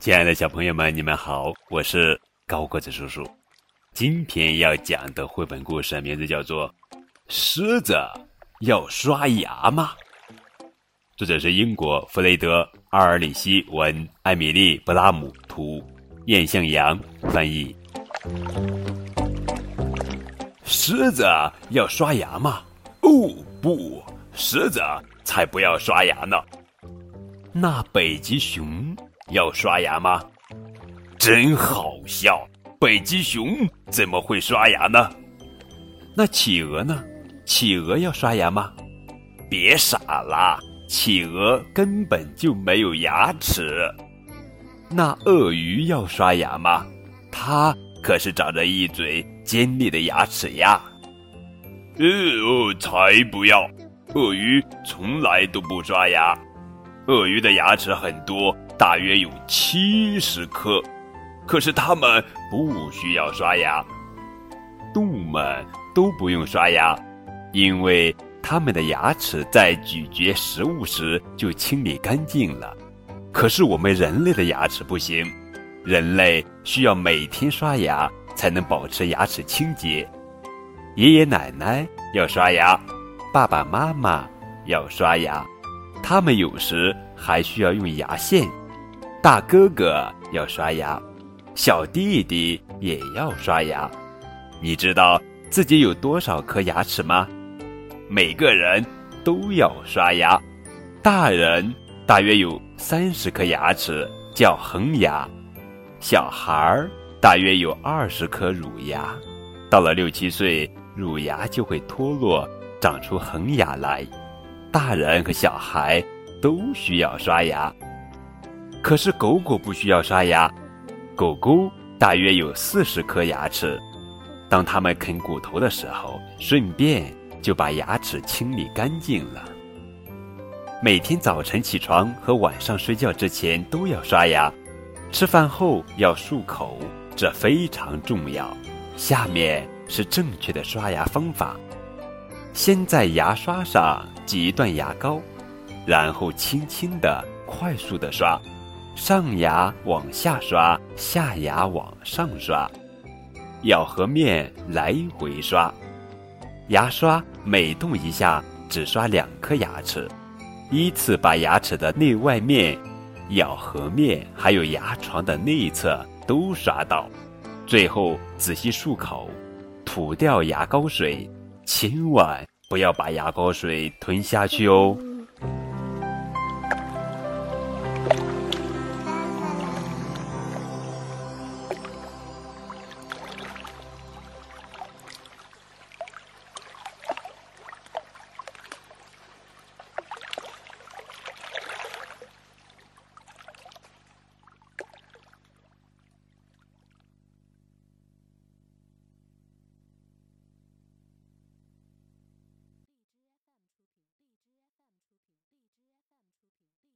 亲爱的小朋友们，你们好，我是高个子叔叔。今天要讲的绘本故事名字叫做《狮子要刷牙吗》。作者是英国弗雷德·阿尔里希文、艾米丽·布拉姆图、燕向阳翻译。狮子要刷牙吗？哦不，狮子才不要刷牙呢。那北极熊。要刷牙吗？真好笑！北极熊怎么会刷牙呢？那企鹅呢？企鹅要刷牙吗？别傻了，企鹅根本就没有牙齿。那鳄鱼要刷牙吗？它可是长着一嘴尖利的牙齿呀。呃，才不要！鳄鱼从来都不刷牙。鳄鱼的牙齿很多。大约有七十颗，可是它们不需要刷牙。动物们都不用刷牙，因为它们的牙齿在咀嚼食物时就清理干净了。可是我们人类的牙齿不行，人类需要每天刷牙才能保持牙齿清洁。爷爷奶奶要刷牙，爸爸妈妈要刷牙，他们有时还需要用牙线。大哥哥要刷牙，小弟弟也要刷牙。你知道自己有多少颗牙齿吗？每个人都要刷牙。大人大约有三十颗牙齿，叫恒牙；小孩儿大约有二十颗乳牙。到了六七岁，乳牙就会脱落，长出恒牙来。大人和小孩都需要刷牙。可是狗狗不需要刷牙，狗狗大约有四十颗牙齿，当它们啃骨头的时候，顺便就把牙齿清理干净了。每天早晨起床和晚上睡觉之前都要刷牙，吃饭后要漱口，这非常重要。下面是正确的刷牙方法：先在牙刷上挤一段牙膏，然后轻轻的、快速的刷。上牙往下刷，下牙往上刷，咬合面来回刷。牙刷每动一下，只刷两颗牙齿，依次把牙齿的内外面、咬合面还有牙床的内侧都刷到。最后仔细漱口，吐掉牙膏水，千万不要把牙膏水吞下去哦。